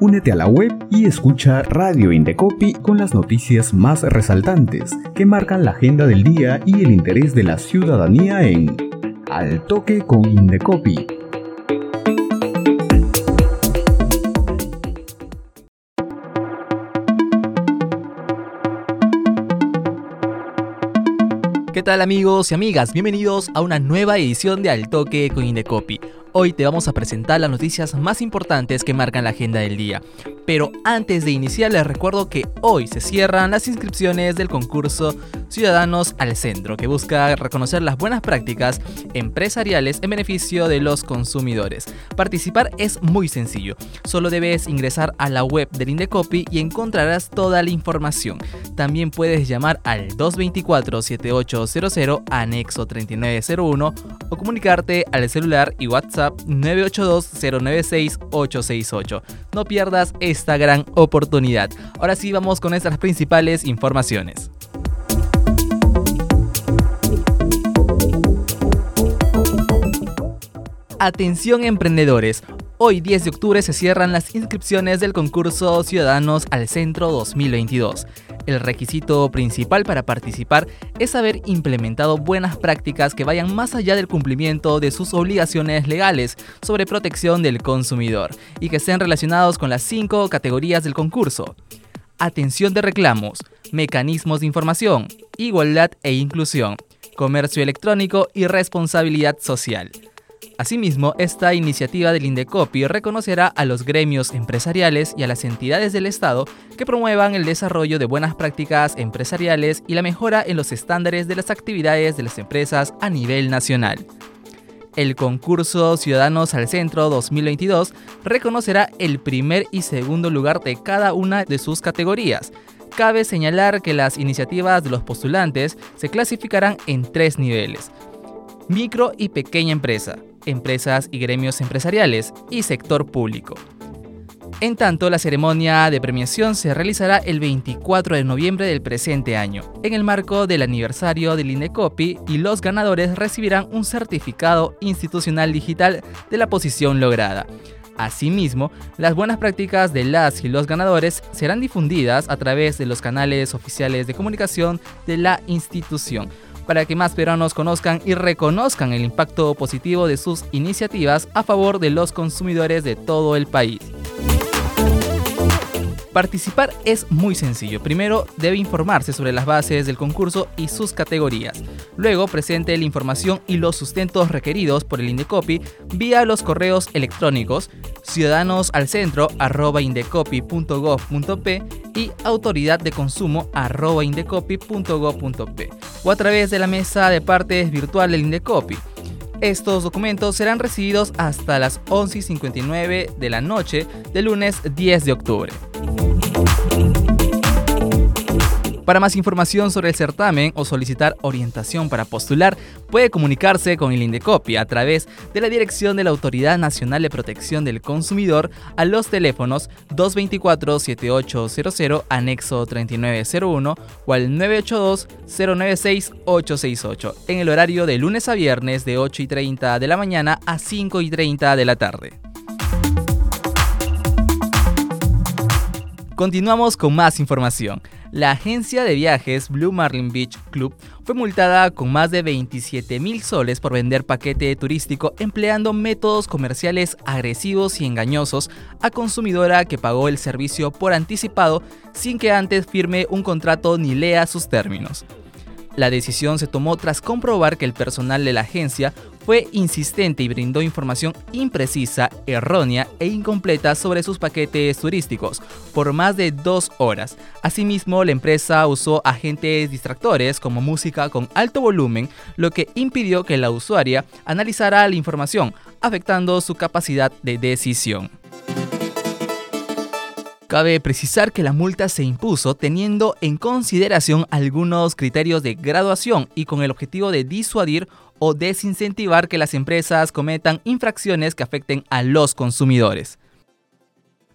Únete a la web y escucha Radio Indecopi con las noticias más resaltantes que marcan la agenda del día y el interés de la ciudadanía en Al Toque con Indecopi. ¿Qué tal amigos y amigas? Bienvenidos a una nueva edición de Al Toque con Indecopi. Hoy te vamos a presentar las noticias más importantes que marcan la agenda del día. Pero antes de iniciar les recuerdo que hoy se cierran las inscripciones del concurso Ciudadanos al Centro, que busca reconocer las buenas prácticas empresariales en beneficio de los consumidores. Participar es muy sencillo, solo debes ingresar a la web del Indecopi y encontrarás toda la información. También puedes llamar al 224-7800 anexo 3901 o comunicarte al celular y WhatsApp 982-096-868. No pierdas esta gran oportunidad. Ahora sí vamos con nuestras principales informaciones. Atención emprendedores. Hoy 10 de octubre se cierran las inscripciones del concurso Ciudadanos al Centro 2022. El requisito principal para participar es haber implementado buenas prácticas que vayan más allá del cumplimiento de sus obligaciones legales sobre protección del consumidor y que estén relacionados con las cinco categorías del concurso. Atención de reclamos, mecanismos de información, igualdad e inclusión, comercio electrónico y responsabilidad social. Asimismo, esta iniciativa del Indecopi reconocerá a los gremios empresariales y a las entidades del Estado que promuevan el desarrollo de buenas prácticas empresariales y la mejora en los estándares de las actividades de las empresas a nivel nacional. El concurso Ciudadanos al Centro 2022 reconocerá el primer y segundo lugar de cada una de sus categorías. Cabe señalar que las iniciativas de los postulantes se clasificarán en tres niveles. Micro y pequeña empresa, empresas y gremios empresariales y sector público. En tanto, la ceremonia de premiación se realizará el 24 de noviembre del presente año, en el marco del aniversario del INDECOPI, y los ganadores recibirán un certificado institucional digital de la posición lograda. Asimismo, las buenas prácticas de las y los ganadores serán difundidas a través de los canales oficiales de comunicación de la institución para que más peruanos conozcan y reconozcan el impacto positivo de sus iniciativas a favor de los consumidores de todo el país. Participar es muy sencillo. Primero debe informarse sobre las bases del concurso y sus categorías. Luego presente la información y los sustentos requeridos por el Indecopi vía los correos electrónicos ciudadanosalcentro@indecopi.gov.p y autoridad o a través de la mesa de partes virtual del Indecopi. Estos documentos serán recibidos hasta las 11.59 de la noche del lunes 10 de octubre. Para más información sobre el certamen o solicitar orientación para postular, puede comunicarse con el Indecopi a través de la dirección de la Autoridad Nacional de Protección del Consumidor a los teléfonos 224-7800 anexo 3901 o al 982-096-868 en el horario de lunes a viernes de 8 y 30 de la mañana a 5 y 30 de la tarde. Continuamos con más información la agencia de viajes Blue Marlin Beach Club fue multada con más de 27 mil soles por vender paquete turístico empleando métodos comerciales agresivos y engañosos a consumidora que pagó el servicio por anticipado sin que antes firme un contrato ni lea sus términos. La decisión se tomó tras comprobar que el personal de la agencia fue insistente y brindó información imprecisa, errónea e incompleta sobre sus paquetes turísticos por más de dos horas. Asimismo, la empresa usó agentes distractores como música con alto volumen, lo que impidió que la usuaria analizara la información, afectando su capacidad de decisión. Cabe precisar que la multa se impuso teniendo en consideración algunos criterios de graduación y con el objetivo de disuadir o desincentivar que las empresas cometan infracciones que afecten a los consumidores.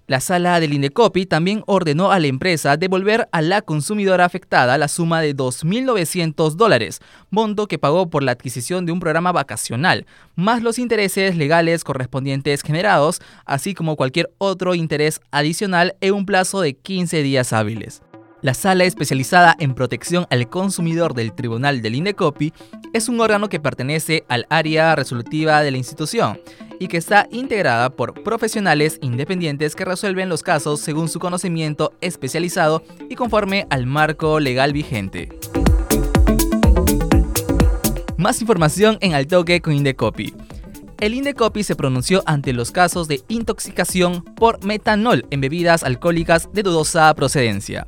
La sala del Indecopi también ordenó a la empresa devolver a la consumidora afectada la suma de 2.900 dólares, monto que pagó por la adquisición de un programa vacacional, más los intereses legales correspondientes generados, así como cualquier otro interés adicional en un plazo de 15 días hábiles. La Sala Especializada en Protección al Consumidor del Tribunal del Indecopi es un órgano que pertenece al área resolutiva de la institución y que está integrada por profesionales independientes que resuelven los casos según su conocimiento especializado y conforme al marco legal vigente. Más información en Altoque con Indecopi. El Indecopi se pronunció ante los casos de intoxicación por metanol en bebidas alcohólicas de dudosa procedencia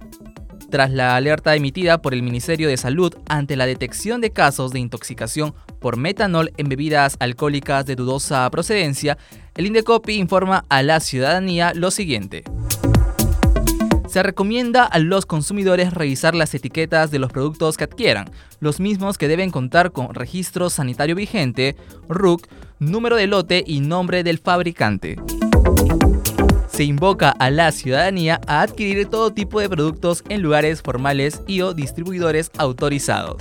tras la alerta emitida por el Ministerio de Salud ante la detección de casos de intoxicación por metanol en bebidas alcohólicas de dudosa procedencia, el Indecopi informa a la ciudadanía lo siguiente. Se recomienda a los consumidores revisar las etiquetas de los productos que adquieran, los mismos que deben contar con registro sanitario vigente, RUC, número de lote y nombre del fabricante se invoca a la ciudadanía a adquirir todo tipo de productos en lugares formales y o distribuidores autorizados.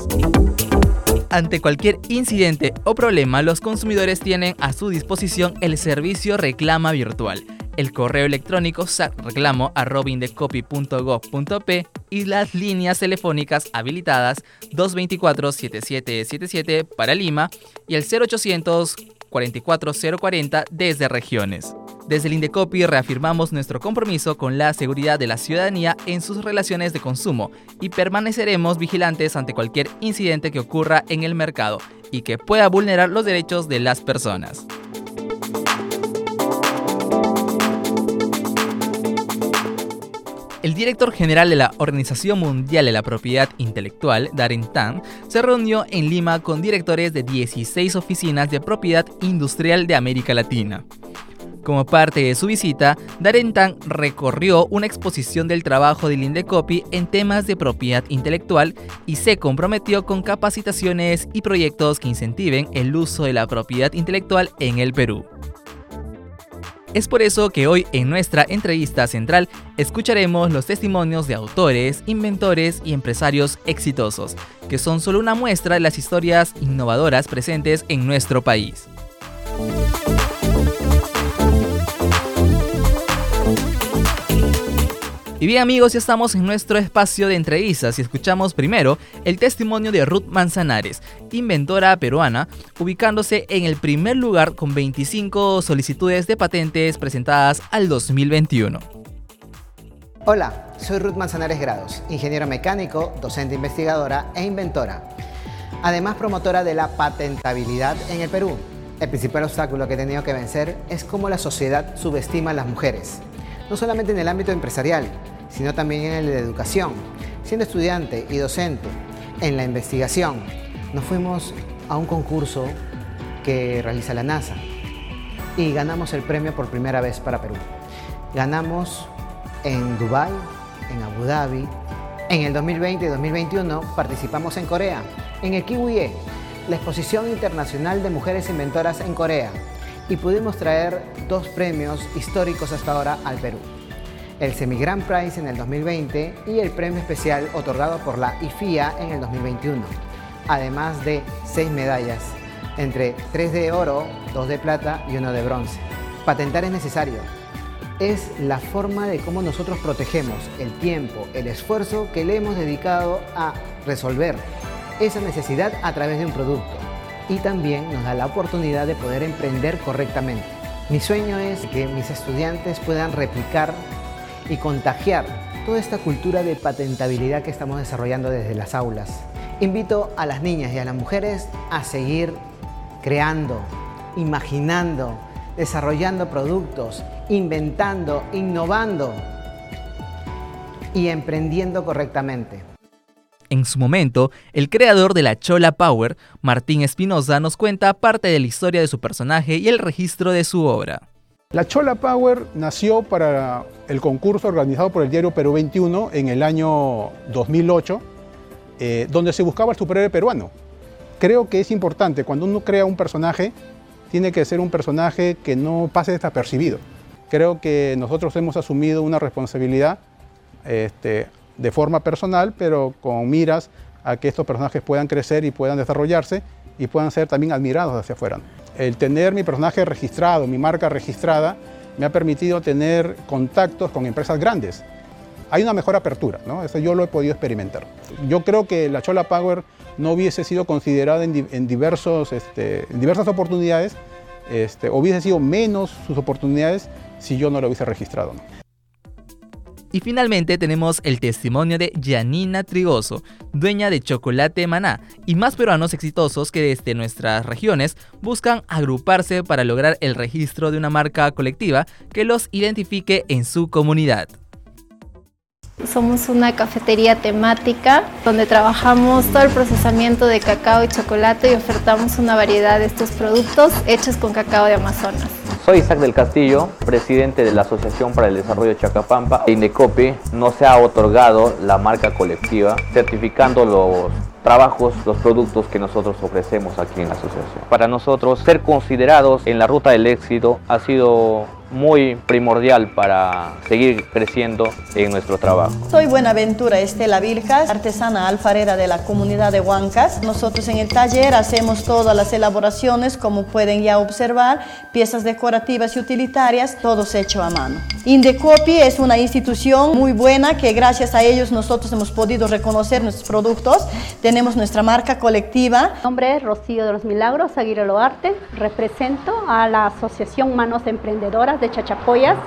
Ante cualquier incidente o problema, los consumidores tienen a su disposición el servicio Reclama Virtual, el correo electrónico reclamo.robindecopy.gov.p y las líneas telefónicas habilitadas 224-7777 para Lima y el 0800 44040 desde regiones. Desde el Indecopi reafirmamos nuestro compromiso con la seguridad de la ciudadanía en sus relaciones de consumo y permaneceremos vigilantes ante cualquier incidente que ocurra en el mercado y que pueda vulnerar los derechos de las personas. El director general de la Organización Mundial de la Propiedad Intelectual, Darren Tan, se reunió en Lima con directores de 16 oficinas de propiedad industrial de América Latina. Como parte de su visita, Darentan recorrió una exposición del trabajo del Indecopi en temas de propiedad intelectual y se comprometió con capacitaciones y proyectos que incentiven el uso de la propiedad intelectual en el Perú. Es por eso que hoy en nuestra entrevista central escucharemos los testimonios de autores, inventores y empresarios exitosos, que son solo una muestra de las historias innovadoras presentes en nuestro país. Y bien amigos, ya estamos en nuestro espacio de entrevistas y escuchamos primero el testimonio de Ruth Manzanares, inventora peruana, ubicándose en el primer lugar con 25 solicitudes de patentes presentadas al 2021. Hola, soy Ruth Manzanares Grados, ingeniero mecánico, docente investigadora e inventora. Además promotora de la patentabilidad en el Perú. El principal obstáculo que he tenido que vencer es cómo la sociedad subestima a las mujeres, no solamente en el ámbito empresarial, sino también en la educación. Siendo estudiante y docente en la investigación, nos fuimos a un concurso que realiza la NASA y ganamos el premio por primera vez para Perú. Ganamos en Dubái, en Abu Dhabi. En el 2020 y 2021 participamos en Corea, en el Kiwiye, la Exposición Internacional de Mujeres Inventoras en Corea, y pudimos traer dos premios históricos hasta ahora al Perú el Semi Grand Prize en el 2020 y el premio especial otorgado por la IFIA en el 2021, además de seis medallas, entre tres de oro, dos de plata y uno de bronce. Patentar es necesario. Es la forma de cómo nosotros protegemos el tiempo, el esfuerzo que le hemos dedicado a resolver esa necesidad a través de un producto y también nos da la oportunidad de poder emprender correctamente. Mi sueño es que mis estudiantes puedan replicar y contagiar toda esta cultura de patentabilidad que estamos desarrollando desde las aulas. Invito a las niñas y a las mujeres a seguir creando, imaginando, desarrollando productos, inventando, innovando y emprendiendo correctamente. En su momento, el creador de la Chola Power, Martín Espinosa, nos cuenta parte de la historia de su personaje y el registro de su obra. La Chola Power nació para el concurso organizado por el diario Perú 21 en el año 2008, eh, donde se buscaba el superhéroe peruano. Creo que es importante, cuando uno crea un personaje, tiene que ser un personaje que no pase desapercibido, creo que nosotros hemos asumido una responsabilidad este, de forma personal, pero con miras a que estos personajes puedan crecer y puedan desarrollarse y puedan ser también admirados hacia afuera. El tener mi personaje registrado, mi marca registrada, me ha permitido tener contactos con empresas grandes. Hay una mejor apertura, ¿no? Eso yo lo he podido experimentar. Yo creo que la Chola Power no hubiese sido considerada en, diversos, este, en diversas oportunidades, este, hubiese sido menos sus oportunidades si yo no lo hubiese registrado. Y finalmente tenemos el testimonio de Janina Trigoso, dueña de Chocolate Maná, y más peruanos exitosos que desde nuestras regiones buscan agruparse para lograr el registro de una marca colectiva que los identifique en su comunidad. Somos una cafetería temática donde trabajamos todo el procesamiento de cacao y chocolate y ofertamos una variedad de estos productos hechos con cacao de Amazonas. Soy Isaac del Castillo, presidente de la Asociación para el Desarrollo de Chacapampa. Indecopi no se ha otorgado la marca colectiva, certificando los trabajos, los productos que nosotros ofrecemos aquí en la asociación. Para nosotros, ser considerados en la ruta del éxito ha sido muy primordial para seguir creciendo en nuestro trabajo. Soy Buenaventura Estela Vilcas, artesana alfarera de la comunidad de Huancas. Nosotros en el taller hacemos todas las elaboraciones, como pueden ya observar, piezas decorativas y utilitarias, todos hecho a mano. Indecopi es una institución muy buena que gracias a ellos nosotros hemos podido reconocer nuestros productos. Tenemos nuestra marca colectiva. Mi nombre es Rocío de los Milagros Aguirre Loarte. Represento a la Asociación Manos Emprendedoras de Chachapoyas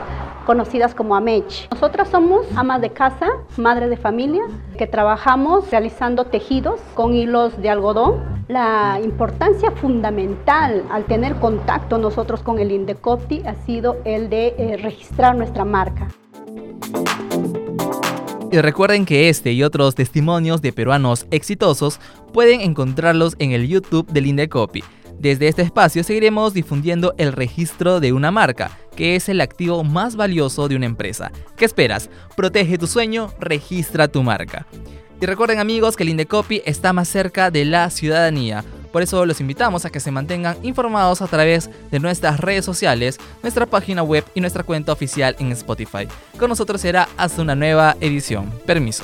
conocidas como AMECH. Nosotras somos amas de casa, madres de familia, que trabajamos realizando tejidos con hilos de algodón. La importancia fundamental al tener contacto nosotros con el Indecopti ha sido el de eh, registrar nuestra marca. Y recuerden que este y otros testimonios de peruanos exitosos pueden encontrarlos en el YouTube del Indecopi. Desde este espacio seguiremos difundiendo el registro de una marca, que es el activo más valioso de una empresa. ¿Qué esperas? Protege tu sueño, registra tu marca. Y recuerden amigos que el Indecopi está más cerca de la ciudadanía. Por eso los invitamos a que se mantengan informados a través de nuestras redes sociales, nuestra página web y nuestra cuenta oficial en Spotify. Con nosotros será hasta una nueva edición. Permiso.